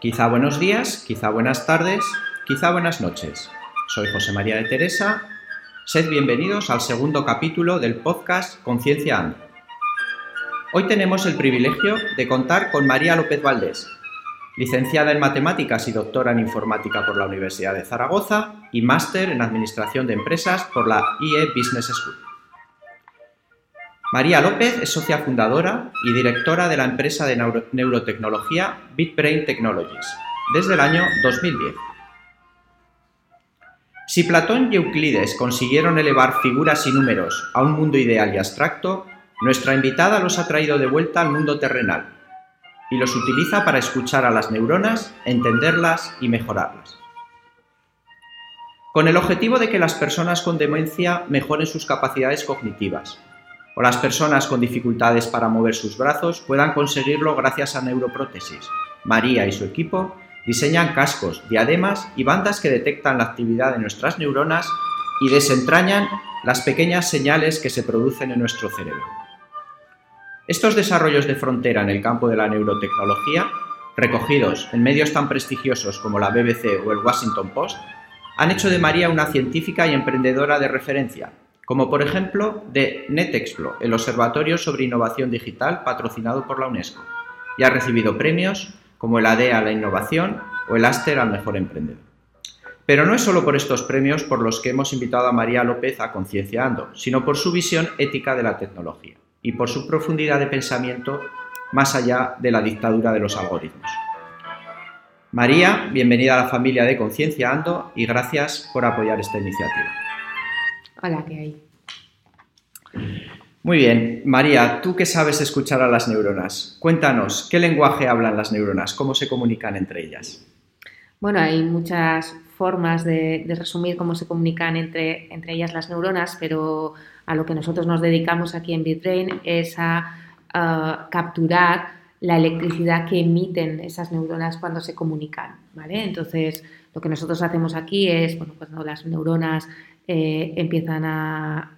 Quizá buenos días, quizá buenas tardes, quizá buenas noches. Soy José María de Teresa. Sed bienvenidos al segundo capítulo del podcast Conciencia Ando. Hoy tenemos el privilegio de contar con María López Valdés, licenciada en Matemáticas y doctora en Informática por la Universidad de Zaragoza y máster en Administración de Empresas por la IE Business School. María López es socia fundadora y directora de la empresa de neurotecnología BitBrain Technologies desde el año 2010. Si Platón y Euclides consiguieron elevar figuras y números a un mundo ideal y abstracto, nuestra invitada los ha traído de vuelta al mundo terrenal y los utiliza para escuchar a las neuronas, entenderlas y mejorarlas. Con el objetivo de que las personas con demencia mejoren sus capacidades cognitivas, o las personas con dificultades para mover sus brazos puedan conseguirlo gracias a neuroprótesis. María y su equipo diseñan cascos, diademas y bandas que detectan la actividad de nuestras neuronas y desentrañan las pequeñas señales que se producen en nuestro cerebro. Estos desarrollos de frontera en el campo de la neurotecnología, recogidos en medios tan prestigiosos como la BBC o el Washington Post, han hecho de María una científica y emprendedora de referencia, como por ejemplo de NetExplo, el Observatorio sobre Innovación Digital patrocinado por la UNESCO, y ha recibido premios como el ADE a la Innovación o el Aster al Mejor Emprendedor. Pero no es solo por estos premios por los que hemos invitado a María López a Concienciando, sino por su visión ética de la tecnología y por su profundidad de pensamiento más allá de la dictadura de los algoritmos. María, bienvenida a la familia de Conciencia Ando y gracias por apoyar esta iniciativa. Hola, ¿qué hay? Muy bien, María, tú que sabes escuchar a las neuronas, cuéntanos, ¿qué lenguaje hablan las neuronas? ¿Cómo se comunican entre ellas? Bueno, hay muchas formas de, resumir cómo se comunican entre, entre, ellas las neuronas, pero a lo que nosotros nos dedicamos aquí en BitBrain es a, capturar la electricidad que emiten esas neuronas cuando se comunican, ¿vale? Entonces, lo que nosotros hacemos aquí es, bueno, cuando las neuronas eh, empiezan a,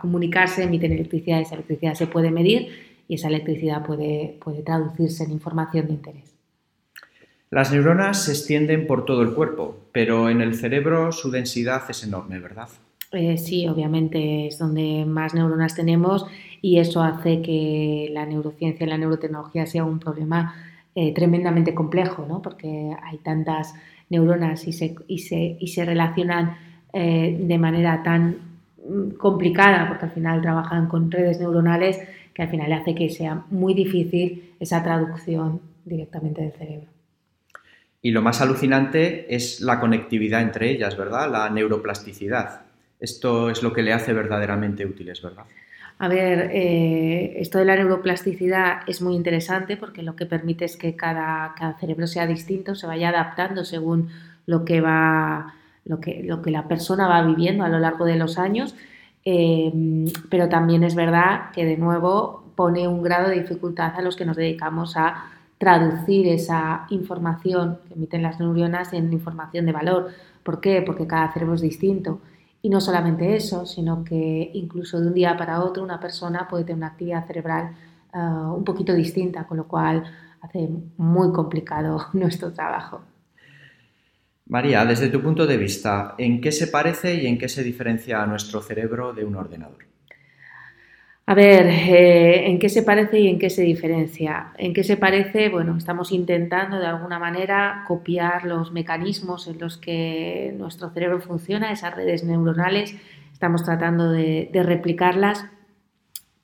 comunicarse, emiten electricidad, esa electricidad se puede medir y esa electricidad puede, puede traducirse en información de interés. Las neuronas se extienden por todo el cuerpo, pero en el cerebro su densidad es enorme, ¿verdad? Eh, sí, obviamente es donde más neuronas tenemos y eso hace que la neurociencia y la neurotecnología sea un problema eh, tremendamente complejo, ¿no? porque hay tantas neuronas y se, y se, y se relacionan eh, de manera tan mm, complicada, porque al final trabajan con redes neuronales, que al final hace que sea muy difícil esa traducción directamente del cerebro. Y lo más alucinante es la conectividad entre ellas, ¿verdad? La neuroplasticidad. Esto es lo que le hace verdaderamente útiles, ¿verdad? A ver, eh, esto de la neuroplasticidad es muy interesante porque lo que permite es que cada, cada cerebro sea distinto, se vaya adaptando según lo que va lo que, lo que la persona va viviendo a lo largo de los años, eh, pero también es verdad que de nuevo pone un grado de dificultad a los que nos dedicamos a traducir esa información que emiten las neuronas en información de valor. ¿Por qué? Porque cada cerebro es distinto. Y no solamente eso, sino que incluso de un día para otro una persona puede tener una actividad cerebral eh, un poquito distinta, con lo cual hace muy complicado nuestro trabajo. María, desde tu punto de vista, ¿en qué se parece y en qué se diferencia a nuestro cerebro de un ordenador? A ver, eh, ¿en qué se parece y en qué se diferencia? ¿En qué se parece? Bueno, estamos intentando de alguna manera copiar los mecanismos en los que nuestro cerebro funciona, esas redes neuronales, estamos tratando de, replicarlas,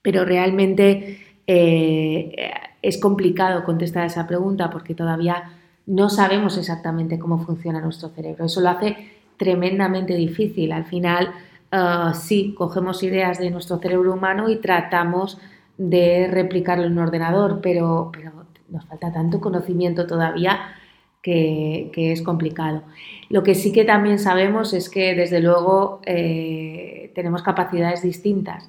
pero realmente eh, es complicado contestar esa pregunta porque todavía no sabemos exactamente cómo funciona nuestro cerebro. Eso lo hace tremendamente difícil. Al final, uh, sí, cogemos ideas de nuestro cerebro humano y tratamos de replicarlo en un ordenador, pero, nos falta tanto conocimiento todavía que, es complicado. Lo que sí que también sabemos es que, desde luego, eh, tenemos capacidades distintas.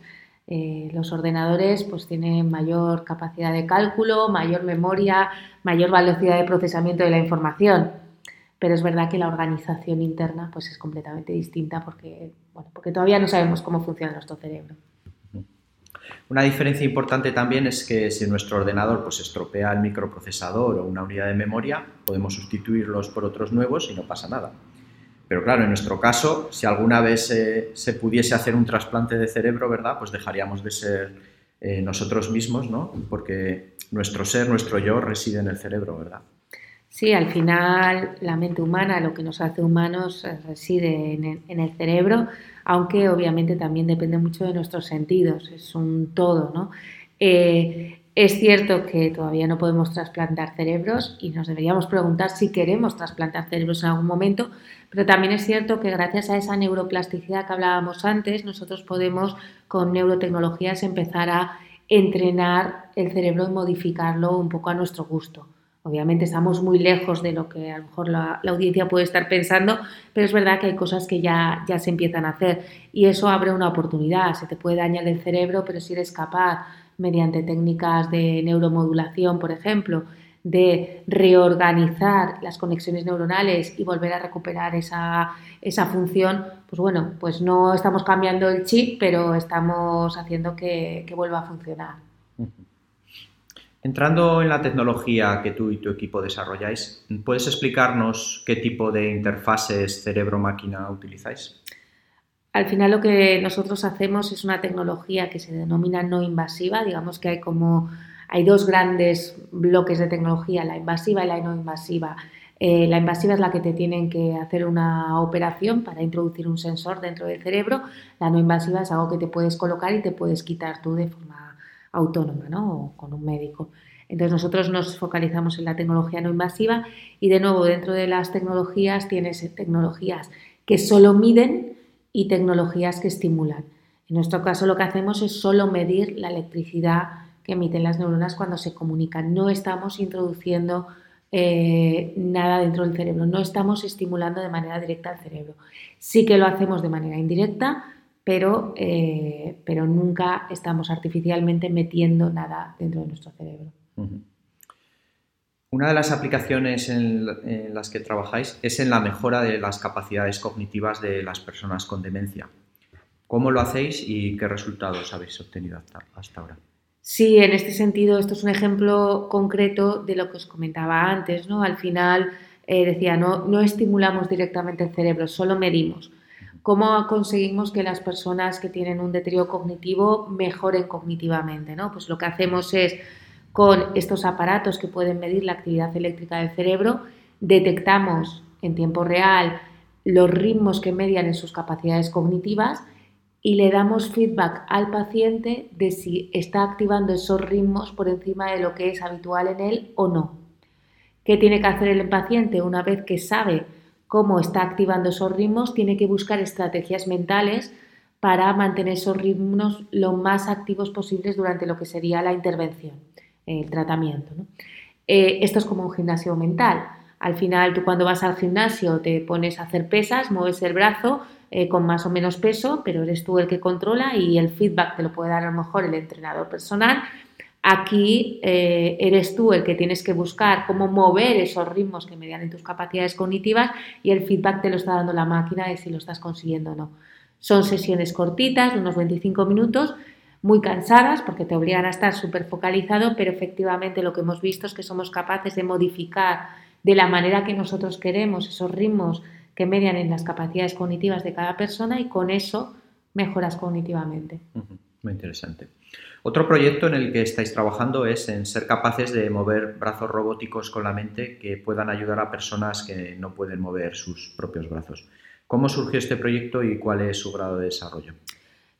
Eh, los ordenadores pues, tienen mayor capacidad de cálculo, mayor memoria, mayor velocidad de procesamiento de la información. Pero es verdad que la organización interna pues, es completamente distinta porque, porque todavía no sabemos cómo funciona nuestro cerebro. Una diferencia importante también es que si nuestro ordenador pues, estropea el microprocesador o una unidad de memoria, podemos sustituirlos por otros nuevos y no pasa nada. Pero claro, en nuestro caso, si alguna vez se pudiese hacer un trasplante de cerebro, ¿verdad? Pues dejaríamos de ser eh, nosotros mismos, ¿no? Porque nuestro ser, nuestro yo reside en el cerebro, ¿verdad? Sí, al final la mente humana, lo que nos hace humanos, eh, reside en el, cerebro, aunque obviamente también depende mucho de nuestros sentidos, es un todo, ¿no? Eh, es cierto que todavía no podemos trasplantar cerebros y nos deberíamos preguntar si queremos trasplantar cerebros en algún momento, pero también es cierto que gracias a esa neuroplasticidad que hablábamos antes, nosotros podemos con neurotecnologías empezar a entrenar el cerebro y modificarlo un poco a nuestro gusto. Obviamente estamos muy lejos de lo que a lo mejor la, audiencia puede estar pensando, pero es verdad que hay cosas que ya, ya se empiezan a hacer y eso abre una oportunidad. Se te puede dañar el cerebro, pero si eres capaz mediante técnicas de neuromodulación, por ejemplo, de reorganizar las conexiones neuronales y volver a recuperar esa, función, pues bueno, pues no estamos cambiando el chip, pero estamos haciendo que, que vuelva a funcionar. Entrando en la tecnología que tú y tu equipo desarrolláis, ¿puedes explicarnos qué tipo de interfaces cerebro-máquina utilizáis? Al final lo que nosotros hacemos es una tecnología que se denomina no invasiva, digamos que hay como hay dos grandes bloques de tecnología, la invasiva y la no invasiva. Eh, la invasiva es la que te tienen que hacer una operación para introducir un sensor dentro del cerebro. La no invasiva es algo que te puedes colocar y te puedes quitar tú de forma autónoma, ¿no? O con un médico. Entonces nosotros nos focalizamos en la tecnología no invasiva y de nuevo dentro de las tecnologías tienes tecnologías que solo miden y tecnologías que estimulan. En nuestro caso lo que hacemos es solo medir la electricidad que emiten las neuronas cuando se comunican. No estamos introduciendo eh, nada dentro del cerebro, no estamos estimulando de manera directa al cerebro. Sí que lo hacemos de manera indirecta, pero, eh, pero nunca estamos artificialmente metiendo nada dentro de nuestro cerebro. Una de las aplicaciones en, las que trabajáis es en la mejora de las capacidades cognitivas de las personas con demencia. ¿Cómo lo hacéis y qué resultados habéis obtenido hasta, ahora? Sí, en este sentido, esto es un ejemplo concreto de lo que os comentaba antes, ¿no? Al final, eh, decía, no, no estimulamos directamente el cerebro, solo medimos. ¿Cómo conseguimos que las personas que tienen un deterioro cognitivo mejoren cognitivamente? ¿no? Pues lo que hacemos es con estos aparatos que pueden medir la actividad eléctrica del cerebro, detectamos en tiempo real los ritmos que median en sus capacidades cognitivas y le damos feedback al paciente de si está activando esos ritmos por encima de lo que es habitual en él o no. ¿Qué tiene que hacer el paciente una vez que sabe cómo está activando esos ritmos? Tiene que buscar estrategias mentales para mantener esos ritmos lo más activos posibles durante lo que sería la intervención el tratamiento. Eh, esto es como un gimnasio mental. Al final, tú cuando vas al gimnasio te pones a hacer pesas, mueves el brazo eh, con más o menos peso, pero eres tú el que controla y el feedback te lo puede dar a lo mejor el entrenador personal. Aquí eh, eres tú el que tienes que buscar cómo mover esos ritmos que median en tus capacidades cognitivas y el feedback te lo está dando la máquina de si lo estás consiguiendo o no. Son sesiones cortitas, unos 25 minutos, muy cansadas porque te obligan a estar súper focalizado, pero efectivamente lo que hemos visto es que somos capaces de modificar de la manera que nosotros queremos esos ritmos que median en las capacidades cognitivas de cada persona y con eso mejoras cognitivamente. Muy interesante. Otro proyecto en el que estáis trabajando es en ser capaces de mover brazos robóticos con la mente que puedan ayudar a personas que no pueden mover sus propios brazos. ¿Cómo surgió este proyecto y cuál es su grado de desarrollo?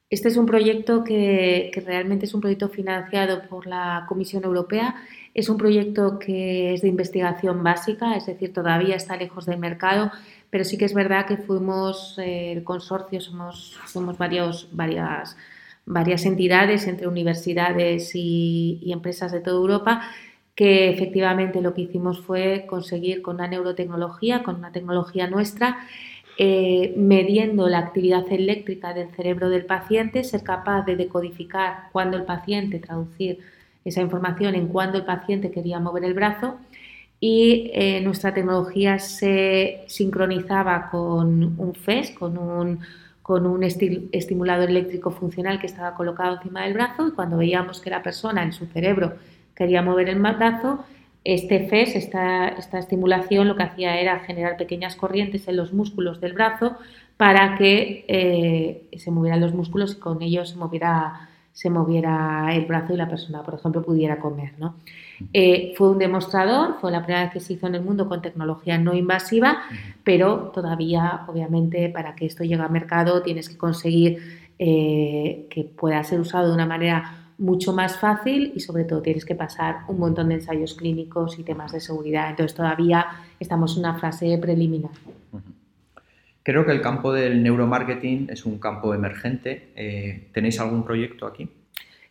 Este es un proyecto que, realmente es un proyecto financiado por la Comisión Europea. Es un proyecto que es de investigación básica, es decir, todavía está lejos del mercado, pero sí que es verdad que fuimos eh, el consorcio, somos, varias, entidades entre universidades y empresas de toda Europa que efectivamente lo que hicimos fue conseguir con una neurotecnología, con una tecnología nuestra, eh, mediendo la actividad eléctrica del cerebro del paciente, ser capaz de decodificar cuándo el paciente, traducir esa información en cuándo el paciente quería mover el brazo. Y eh, nuestra tecnología se sincronizaba con un FES, con un, con un estimulador eléctrico funcional que estaba colocado encima del brazo y cuando veíamos que la persona en su cerebro quería mover el brazo, este FES, esta, esta estimulación, lo que hacía era generar pequeñas corrientes en los músculos del brazo para que eh, se movieran los músculos y con ellos se moviera, se moviera el brazo y la persona, por ejemplo, pudiera comer. ¿no? Eh, fue un demostrador, fue la primera vez que se hizo en el mundo con tecnología no invasiva, pero todavía, obviamente, para que esto llegue al mercado tienes que conseguir eh, que pueda ser usado de una manera mucho más fácil y sobre todo tienes que pasar un montón de ensayos clínicos y temas de seguridad. Entonces todavía estamos en una fase preliminar. Creo que el campo del neuromarketing es un campo emergente. Eh, ¿Tenéis algún proyecto aquí?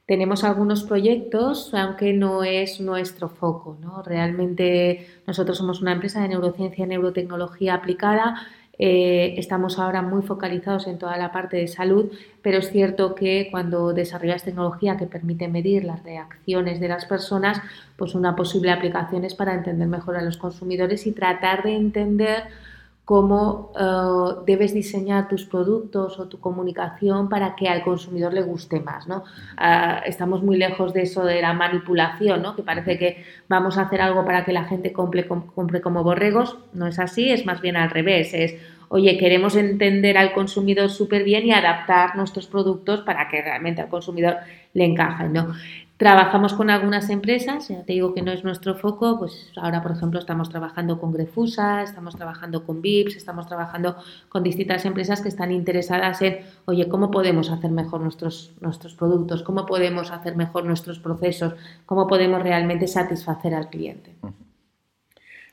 Tenemos algunos proyectos, aunque no es nuestro foco. ¿no? Realmente nosotros somos una empresa de neurociencia y neurotecnología aplicada. Eh, estamos ahora muy focalizados en toda la parte de salud, pero es cierto que cuando desarrollas tecnología que permite medir las reacciones de las personas, pues una posible aplicación es para entender mejor a los consumidores y tratar de entender cómo eh, debes diseñar tus productos o tu comunicación para que al consumidor le guste más. ¿no? Ah, estamos muy lejos de eso de la manipulación, ¿no? que parece que vamos a hacer algo para que la gente compre, como borregos. No es así, es más bien al revés. Es, oye, queremos entender al consumidor súper bien y adaptar nuestros productos para que realmente al consumidor le encajen. ¿no? Trabajamos con algunas empresas, ya te digo que no es nuestro foco, pues ahora por ejemplo estamos trabajando con Grefusa, estamos trabajando con VIPS, estamos trabajando con distintas empresas que están interesadas en, oye, ¿cómo podemos hacer mejor nuestros, nuestros productos? ¿Cómo podemos hacer mejor nuestros procesos? ¿Cómo podemos realmente satisfacer al cliente?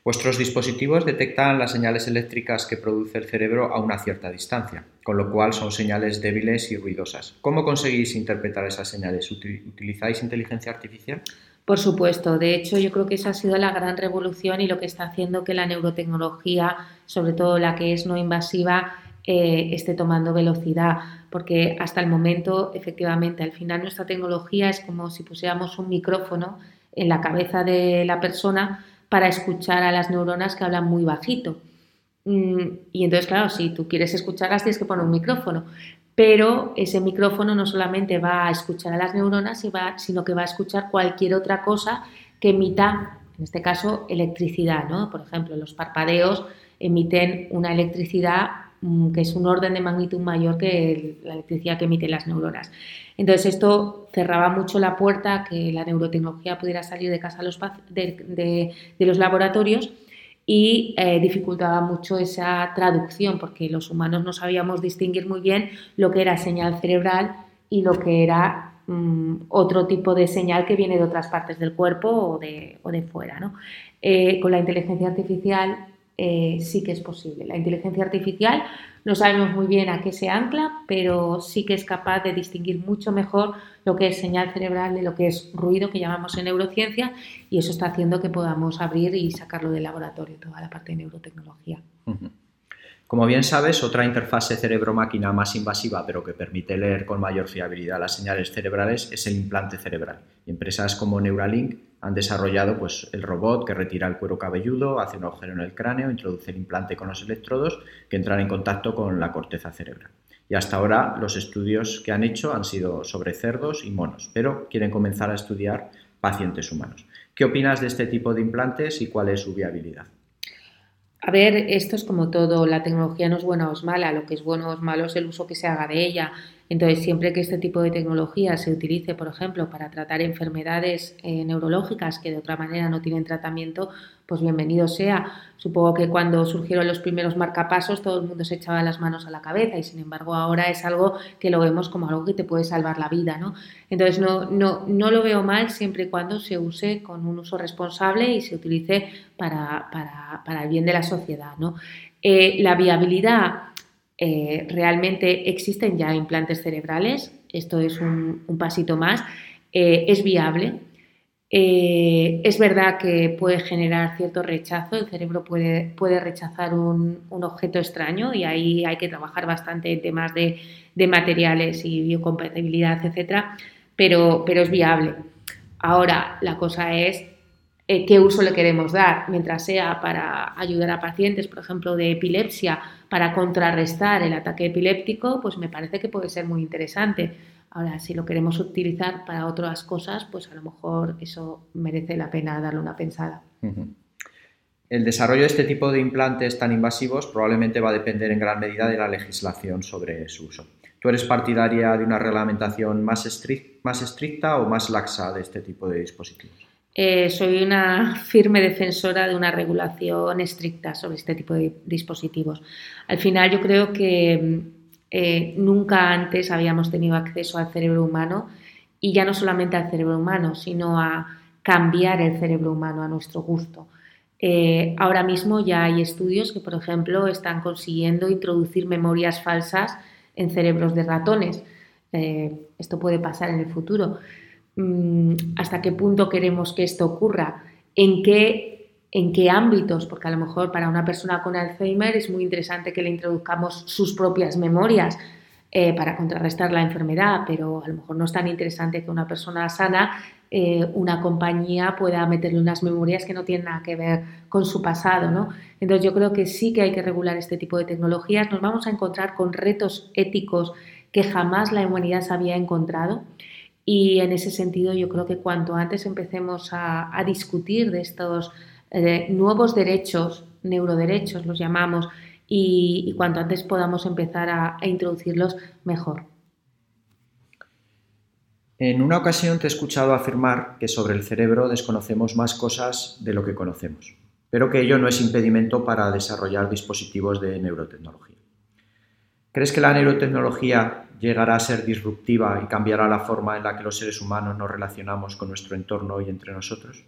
Vuestros dispositivos detectan las señales eléctricas que produce el cerebro a una cierta distancia, con lo cual son señales débiles y ruidosas. ¿Cómo conseguís interpretar esas señales? ¿Utilizáis inteligencia artificial? Por supuesto, de hecho yo creo que esa ha sido la gran revolución y lo que está haciendo que la neurotecnología, sobre todo la que es no invasiva, eh, esté tomando velocidad, porque hasta el momento, efectivamente, al final nuestra tecnología es como si pusiéramos un micrófono en la cabeza de la persona para escuchar a las neuronas que hablan muy bajito. Mm, y entonces, claro, si tú quieres escucharlas, tienes que poner un micrófono. Pero ese micrófono no solamente va a escuchar a las neuronas, sino que va a escuchar cualquier otra cosa que emita, en este caso, electricidad. ¿no? Por ejemplo, los parpadeos emiten una electricidad mm, que es un orden de magnitud mayor que la electricidad que emiten las neuronas. Entonces esto cerraba mucho la puerta a que la neurotecnología pudiera salir de casa de, los laboratorios y eh, dificultaba mucho esa traducción porque los humanos no sabíamos distinguir muy bien lo que era señal cerebral y lo que era mm, otro tipo de señal que viene de otras partes del cuerpo o de, fuera. Eh, con la inteligencia artificial eh, sí que es posible. La inteligencia artificial no sabemos muy bien a qué se ancla, pero sí que es capaz de distinguir mucho mejor lo que es señal cerebral de lo que es ruido, que llamamos en neurociencia, y eso está haciendo que podamos abrir y sacarlo del laboratorio, toda la parte de neurotecnología. Como bien sabes, otra interfase cerebro-máquina más invasiva, pero que permite leer con mayor fiabilidad las señales cerebrales, es el implante cerebral. empresas como Neuralink han desarrollado pues, el robot que retira el cuero cabelludo, hace un agujero en el cráneo, introduce el implante con los electrodos que entran en contacto con la corteza cerebral. Y hasta ahora los estudios que han hecho han sido sobre cerdos y monos, pero quieren comenzar a estudiar pacientes humanos. ¿Qué opinas de este tipo de implantes y cuál es su viabilidad? A ver, esto es como todo, la tecnología no es buena o es mala, lo que es bueno o es malo es el uso que se haga de ella. Entonces, siempre que este tipo de tecnología se utilice, por ejemplo, para tratar enfermedades eh, neurológicas que de otra manera no tienen tratamiento, pues bienvenido sea. Supongo que cuando surgieron los primeros marcapasos todo el mundo se echaba las manos a la cabeza y sin embargo ahora es algo que lo vemos como algo que te puede salvar la vida, ¿no? Entonces no, no, no lo veo mal siempre y cuando se use con un uso responsable y se utilice para, el bien de la sociedad, ¿no? Eh, la viabilidad eh, realmente existen ya implantes cerebrales, esto es un, pasito más, eh, es viable. Eh, es verdad que puede generar cierto rechazo, el cerebro puede, puede rechazar un, objeto extraño y ahí hay que trabajar bastante en temas de, materiales y biocompatibilidad, etc. Pero, pero es viable. Ahora, la cosa es eh, qué uso le queremos dar, mientras sea para ayudar a pacientes, por ejemplo, de epilepsia, para contrarrestar el ataque epiléptico, pues me parece que puede ser muy interesante. Ahora, si lo queremos utilizar para otras cosas, pues a lo mejor eso merece la pena darle una pensada. El desarrollo de este tipo de implantes tan invasivos probablemente va a depender en gran medida de la legislación sobre su uso. ¿Tú eres partidaria de una reglamentación más, más estricta o más laxa de este tipo de dispositivos? Eh, soy una firme defensora de una regulación estricta sobre este tipo de dispositivos. Al final yo creo que eh, nunca antes habíamos tenido acceso al cerebro humano y ya no solamente al cerebro humano, sino a cambiar el cerebro humano a nuestro gusto. Eh, ahora mismo ya hay estudios que, por ejemplo, están consiguiendo introducir memorias falsas en cerebros de ratones. esto puede pasar en el futuro. Mm, hasta qué punto queremos que esto ocurra, en qué, en qué ámbitos, porque a lo mejor para una persona con Alzheimer es muy interesante que le introduzcamos sus propias memorias eh, para contrarrestar la enfermedad, pero a lo mejor no es tan interesante que una persona sana, eh, una compañía pueda meterle unas memorias que no tienen nada que ver con su pasado. ¿no? Entonces yo creo que sí que hay que regular este tipo de tecnologías. Nos vamos a encontrar con retos éticos que jamás la humanidad se había encontrado y en ese sentido yo creo que cuanto antes empecemos a, discutir de estos eh, nuevos derechos, neuroderechos los llamamos, y, cuanto antes podamos empezar a, introducirlos, mejor. En una ocasión te he escuchado afirmar que sobre el cerebro desconocemos más cosas de lo que conocemos, pero que ello no es impedimento para desarrollar dispositivos de neurotecnología. ¿Crees que la neurotecnología llegará a ser disruptiva y cambiará la forma en la que los seres humanos nos relacionamos con nuestro entorno y entre nosotros?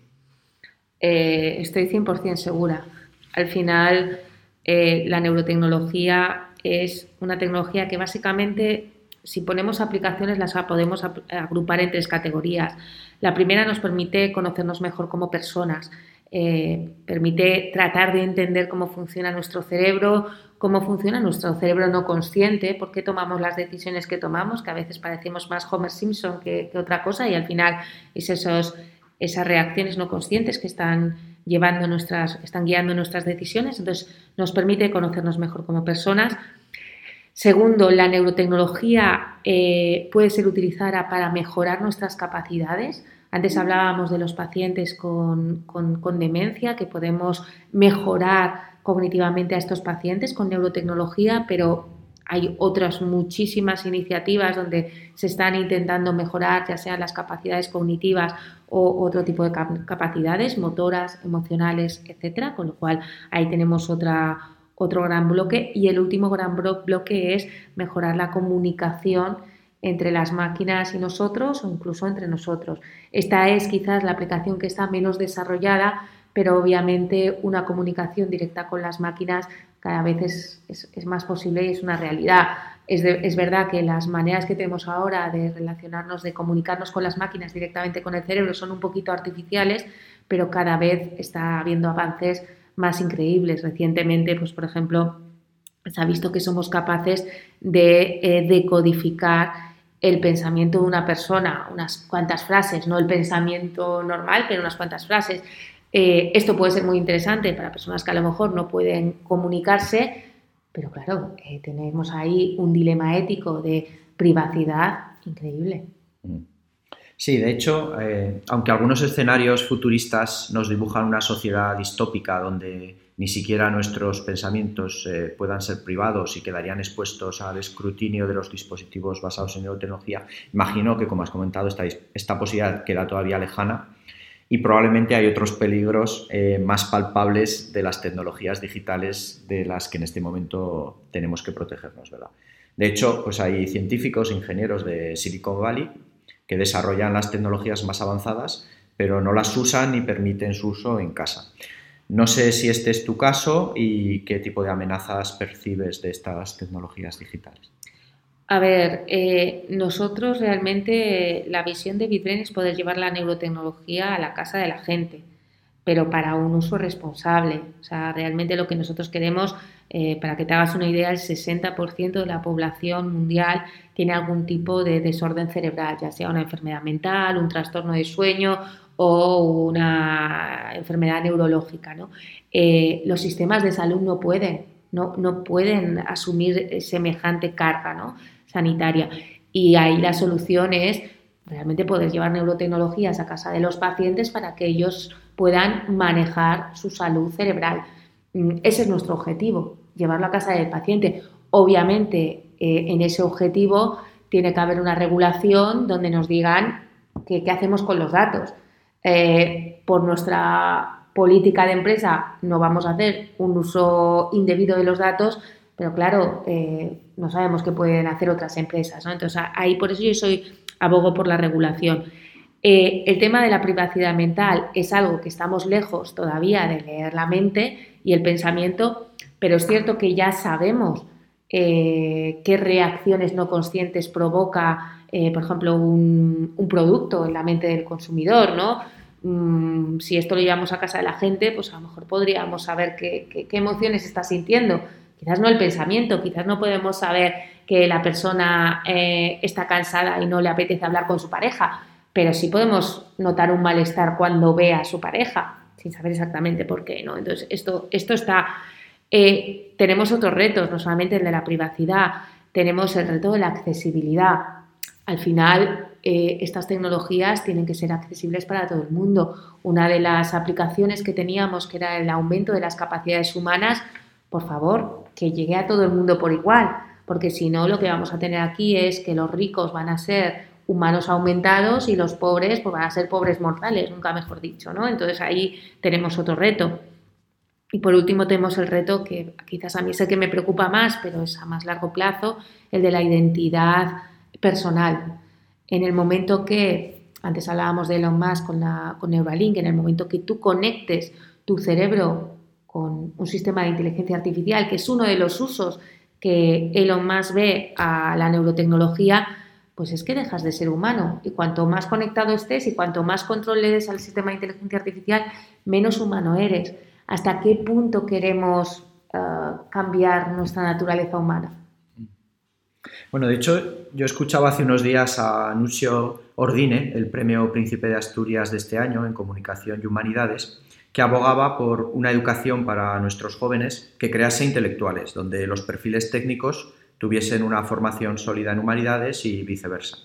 Eh, estoy 100% segura. Al final, eh, la neurotecnología es una tecnología que básicamente, si ponemos aplicaciones, las podemos agrupar en tres categorías. La primera nos permite conocernos mejor como personas. Eh, permite tratar de entender cómo funciona nuestro cerebro, cómo funciona nuestro cerebro no consciente, por qué tomamos las decisiones que tomamos, que a veces parecemos más Homer Simpson que, otra cosa y al final es esos, esas reacciones no conscientes que están llevando nuestras, están guiando nuestras decisiones, entonces nos permite conocernos mejor como personas. Segundo, la neurotecnología eh, puede ser utilizada para mejorar nuestras capacidades. Antes hablábamos de los pacientes con, con demencia, que podemos mejorar cognitivamente a estos pacientes con neurotecnología, pero hay otras muchísimas iniciativas donde se están intentando mejorar ya sean las capacidades cognitivas o otro tipo de capacidades motoras, emocionales, etcétera, con lo cual ahí tenemos otro gran bloque. Y el último gran bloque es mejorar la comunicación entre las máquinas y nosotros o incluso entre nosotros. Esta es quizás la aplicación que está menos desarrollada, pero obviamente una comunicación directa con las máquinas cada vez es, más posible y es una realidad. Es, verdad que las maneras que tenemos ahora de relacionarnos, de comunicarnos con las máquinas directamente con el cerebro son un poquito artificiales, pero cada vez está habiendo avances más increíbles. Recientemente, pues por ejemplo, se ha visto que somos capaces de eh, decodificar el pensamiento de una persona, unas cuantas frases, no el pensamiento normal, pero unas cuantas frases. Eh, esto puede ser muy interesante para personas que a lo mejor no pueden comunicarse, pero claro, eh, tenemos ahí un dilema ético de privacidad increíble. Mm. Sí, de hecho, aunque algunos escenarios futuristas nos dibujan una sociedad distópica donde ni siquiera nuestros pensamientos puedan ser privados y quedarían expuestos al escrutinio de los dispositivos basados en neurotecnología, imagino que, como has comentado, esta, esta posibilidad queda todavía lejana y probablemente hay otros peligros eh, más palpables de las tecnologías digitales de las que en este momento tenemos que protegernos, ¿verdad? De hecho, pues hay científicos, ingenieros de Silicon Valley que desarrollan las tecnologías más avanzadas, pero no las usan ni permiten su uso en casa. No sé si este es tu caso y qué tipo de amenazas percibes de estas tecnologías digitales. A ver, eh, nosotros realmente la visión de Bitbrain es poder llevar la neurotecnología a la casa de la gente, pero para un uso responsable. O sea, realmente lo que nosotros queremos, eh, para que te hagas una idea, el 60% de la población mundial tiene algún tipo de desorden cerebral, ya sea una enfermedad mental, un trastorno de sueño o una enfermedad neurológica. Eh, los sistemas de salud no pueden, no, no pueden asumir semejante carga sanitaria. Y ahí la solución es realmente poder llevar neurotecnologías a casa de los pacientes para que ellos puedan manejar su salud cerebral. Mm, ese es nuestro objetivo, llevarlo a casa del paciente. Obviamente, eh, en ese objetivo tiene que haber una regulación donde nos digan qué hacemos con los datos. Eh, por nuestra política de empresa no vamos a hacer un uso indebido de los datos, pero claro, eh, no sabemos qué pueden hacer otras empresas. Entonces, ahí por eso yo soy abogo por la regulación. Eh, el tema de la privacidad mental es algo que estamos lejos todavía de leer la mente y el pensamiento, pero es cierto que ya sabemos qué reacciones no conscientes provoca, por ejemplo, un, producto en la mente del consumidor, ¿no? Mm, si esto lo llevamos a casa de la gente, pues a lo mejor podríamos saber qué, emociones está sintiendo. Quizás no el pensamiento, quizás no podemos saber que la persona eh, está cansada y no le apetece hablar con su pareja, pero sí podemos notar un malestar cuando ve a su pareja, sin saber exactamente por qué, ¿no? Entonces, esto, esto está... Eh, tenemos otros retos, no solamente el de la privacidad, tenemos el reto de la accesibilidad. Al final, eh, estas tecnologías tienen que ser accesibles para todo el mundo. Una de las aplicaciones que teníamos, que era el aumento de las capacidades humanas, por favor, que llegue a todo el mundo por igual porque si no lo que vamos a tener aquí es que los ricos van a ser humanos aumentados y los pobres pues van a ser pobres mortales, nunca mejor dicho, ¿no? Entonces ahí tenemos otro reto. Y por último tenemos el reto que quizás a mí es el que me preocupa más, pero es a más largo plazo, el de la identidad personal. En el momento que, antes hablábamos de Elon Musk con, la, con Neuralink, en el momento que tú conectes tu cerebro con un sistema de inteligencia artificial, que es uno de los usos que Elon Musk ve a la neurotecnología, pues es que dejas de ser humano. Y cuanto más conectado estés y cuanto más control le des al sistema de inteligencia artificial, menos humano eres. ¿Hasta qué punto queremos eh, cambiar nuestra naturaleza humana? Bueno, de hecho, yo escuchaba hace unos días a Nuncio Ordine, el premio Príncipe de Asturias de este año en Comunicación y Humanidades, que abogaba por una educación para nuestros jóvenes que crease intelectuales, donde los perfiles técnicos tuviesen una formación sólida en humanidades y viceversa.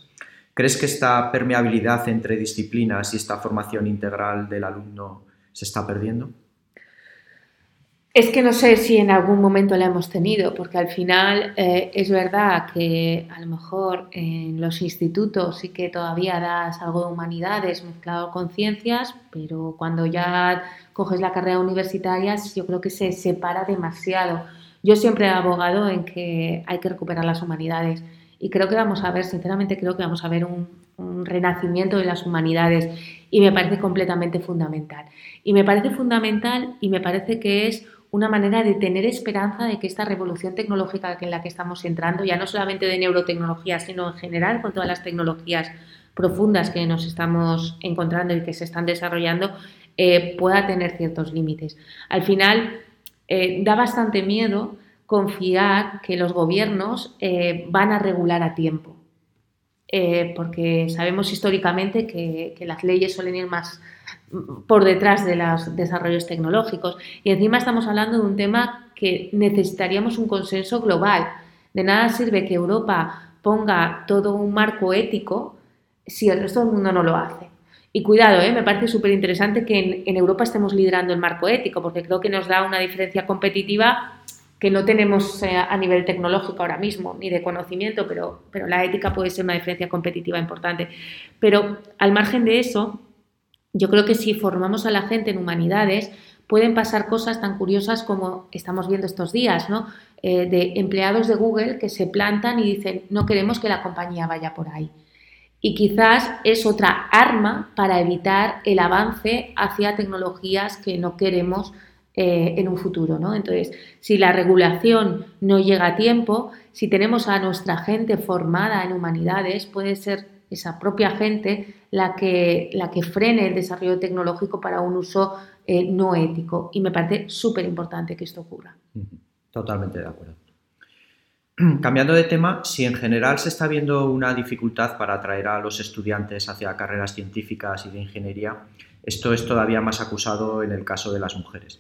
¿Crees que esta permeabilidad entre disciplinas y esta formación integral del alumno se está perdiendo? Es que no sé si en algún momento la hemos tenido, porque al final eh, es verdad que a lo mejor en los institutos sí que todavía das algo de humanidades mezclado con ciencias, pero cuando ya coges la carrera universitaria yo creo que se separa demasiado. Yo siempre he abogado en que hay que recuperar las humanidades y creo que vamos a ver, sinceramente creo que vamos a ver un, un renacimiento de las humanidades y me parece completamente fundamental. Y me parece fundamental y me parece que es una manera de tener esperanza de que esta revolución tecnológica en la que estamos entrando, ya no solamente de neurotecnología, sino en general con todas las tecnologías profundas que nos estamos encontrando y que se están desarrollando, eh, pueda tener ciertos límites. Al final, eh, da bastante miedo confiar que los gobiernos eh, van a regular a tiempo, porque sabemos históricamente que, que las leyes suelen ir más por detrás de los desarrollos tecnológicos. Y encima estamos hablando de un tema que necesitaríamos un consenso global. De nada sirve que Europa ponga todo un marco ético si el resto del mundo no lo hace. Y cuidado, ¿eh? me parece súper interesante que en, Europa estemos liderando el marco ético, porque creo que nos da una diferencia competitiva que no tenemos a nivel tecnológico ahora mismo, ni de conocimiento, pero, pero la ética puede ser una diferencia competitiva importante. Pero al margen de eso, yo creo que si formamos a la gente en humanidades, pueden pasar cosas tan curiosas como estamos viendo estos días, ¿no? Eh, de empleados de Google que se plantan y dicen, no queremos que la compañía vaya por ahí. Y quizás es otra arma para evitar el avance hacia tecnologías que no queremos eh, en un futuro. ¿no? Entonces, si la regulación no llega a tiempo, si tenemos a nuestra gente formada en humanidades, puede ser esa propia gente la que, la que frene el desarrollo tecnológico para un uso eh, no ético. Y me parece súper importante que esto ocurra. Totalmente de acuerdo. Cambiando de tema, si en general se está viendo una dificultad para atraer a los estudiantes hacia carreras científicas y de ingeniería, esto es todavía más acusado en el caso de las mujeres.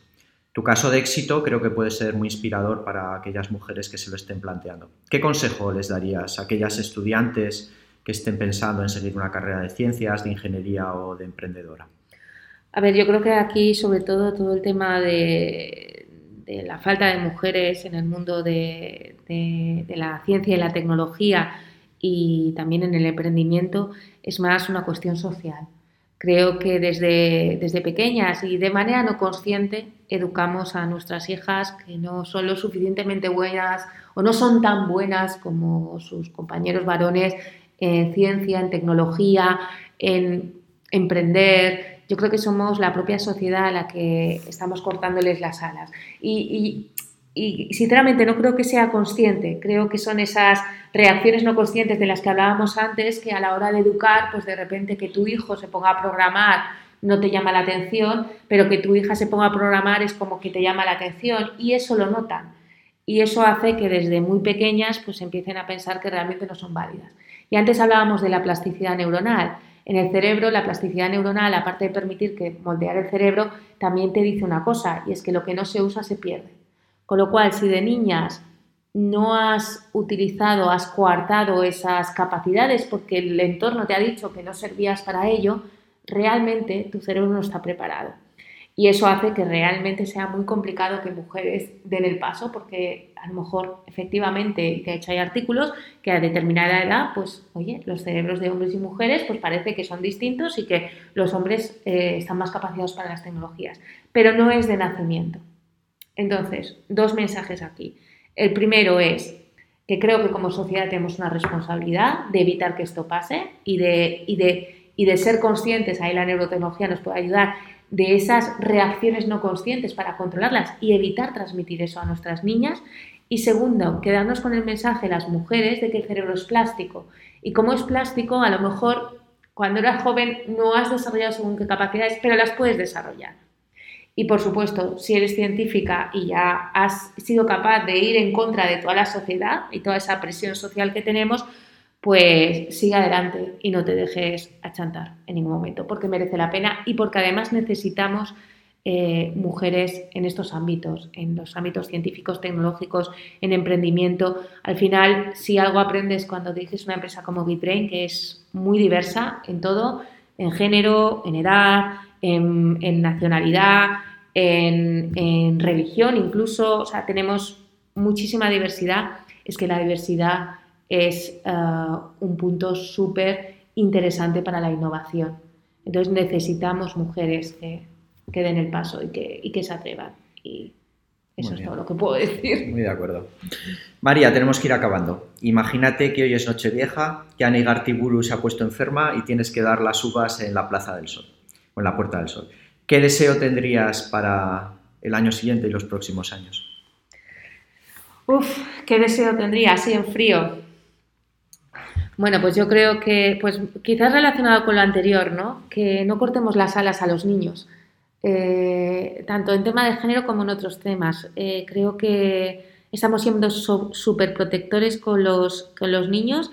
Tu caso de éxito creo que puede ser muy inspirador para aquellas mujeres que se lo estén planteando. ¿Qué consejo les darías a aquellas estudiantes que estén pensando en seguir una carrera de ciencias, de ingeniería o de emprendedora? A ver, yo creo que aquí sobre todo todo el tema de, la falta de mujeres en el mundo de, de la ciencia y la tecnología y también en el emprendimiento es más una cuestión social. Creo que desde, desde pequeñas y de manera no consciente educamos a nuestras hijas que no son lo suficientemente buenas o no son tan buenas como sus compañeros varones en ciencia, en tecnología, en emprender. Yo creo que somos la propia sociedad a la que estamos cortándoles las alas. Y, y sinceramente no creo que sea consciente, creo que son esas reacciones no conscientes de las que hablábamos antes, que a la hora de educar, pues de repente que tu hijo se ponga a programar no te llama la atención, pero que tu hija se ponga a programar es como que te llama la atención y eso lo notan. Y eso hace que desde muy pequeñas pues empiecen a pensar que realmente no son válidas. Y antes hablábamos de la plasticidad neuronal. En el cerebro, la plasticidad neuronal, aparte de permitir que moldear el cerebro, también te dice una cosa, y es que lo que no se usa se pierde. Con lo cual, si de niñas no has utilizado, has coartado esas capacidades porque el entorno te ha dicho que no servías para ello, realmente tu cerebro no está preparado. Y eso hace que realmente sea muy complicado que mujeres den el paso, porque a lo mejor efectivamente, de hecho hay artículos que a determinada edad, pues oye, los cerebros de hombres y mujeres pues parece que son distintos y que los hombres eh, están más capacitados para las tecnologías, pero no es de nacimiento. Entonces, dos mensajes aquí. El primero es que creo que como sociedad tenemos una responsabilidad de evitar que esto pase y de, y de, y de ser conscientes, ahí la neurotecnología nos puede ayudar, de esas reacciones no conscientes para controlarlas y evitar transmitir eso a nuestras niñas. Y segundo, quedarnos con el mensaje las mujeres de que el cerebro es plástico. Y como es plástico, a lo mejor cuando eras joven no has desarrollado según qué capacidades, pero las puedes desarrollar. Y por supuesto, si eres científica y ya has sido capaz de ir en contra de toda la sociedad y toda esa presión social que tenemos, pues sigue adelante y no te dejes achantar en ningún momento, porque merece la pena y porque además necesitamos eh, mujeres en estos ámbitos, en los ámbitos científicos, tecnológicos, en emprendimiento. Al final, si algo aprendes cuando diriges una empresa como BitBrain, que es muy diversa en todo, en género, en edad, en, nacionalidad, en, religión, incluso, o sea, tenemos muchísima diversidad, es que la diversidad es eh, un punto súper interesante para la innovación. Entonces necesitamos mujeres que, que den el paso y que, y que se atrevan. Y eso es todo lo que puedo decir. Muy de acuerdo. María, tenemos que ir acabando. Imagínate que hoy es Nochevieja, que Annie Gartiburu se ha puesto enferma y tienes que dar las uvas en la Plaza del Sol o en la Puerta del Sol. ¿Qué deseo tendrías para el año siguiente y los próximos años? Uf, ¿qué deseo tendría así en frío? Bueno, pues yo creo que, pues quizás relacionado con lo anterior, ¿no? Que no cortemos las alas a los niños, eh, tanto en tema de género como en otros temas. Eh, creo que estamos siendo súper protectores con los, con los niños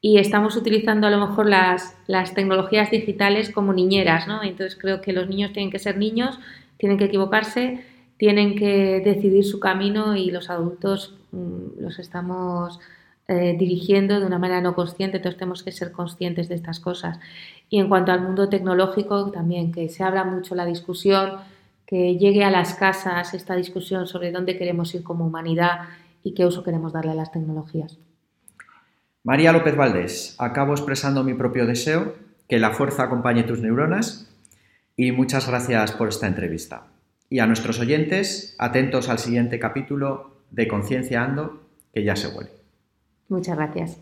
y estamos utilizando a lo mejor las, las tecnologías digitales como niñeras, ¿no? Entonces creo que los niños tienen que ser niños, tienen que equivocarse, tienen que decidir su camino y los adultos mm, los estamos eh, dirigiendo de una manera no consciente, entonces tenemos que ser conscientes de estas cosas. Y en cuanto al mundo tecnológico, también que se habla mucho la discusión, que llegue a las casas esta discusión sobre dónde queremos ir como humanidad y qué uso queremos darle a las tecnologías. María López Valdés, acabo expresando mi propio deseo, que la fuerza acompañe tus neuronas y muchas gracias por esta entrevista. Y a nuestros oyentes, atentos al siguiente capítulo de Conciencia Ando, que ya se vuelve. Muchas gracias.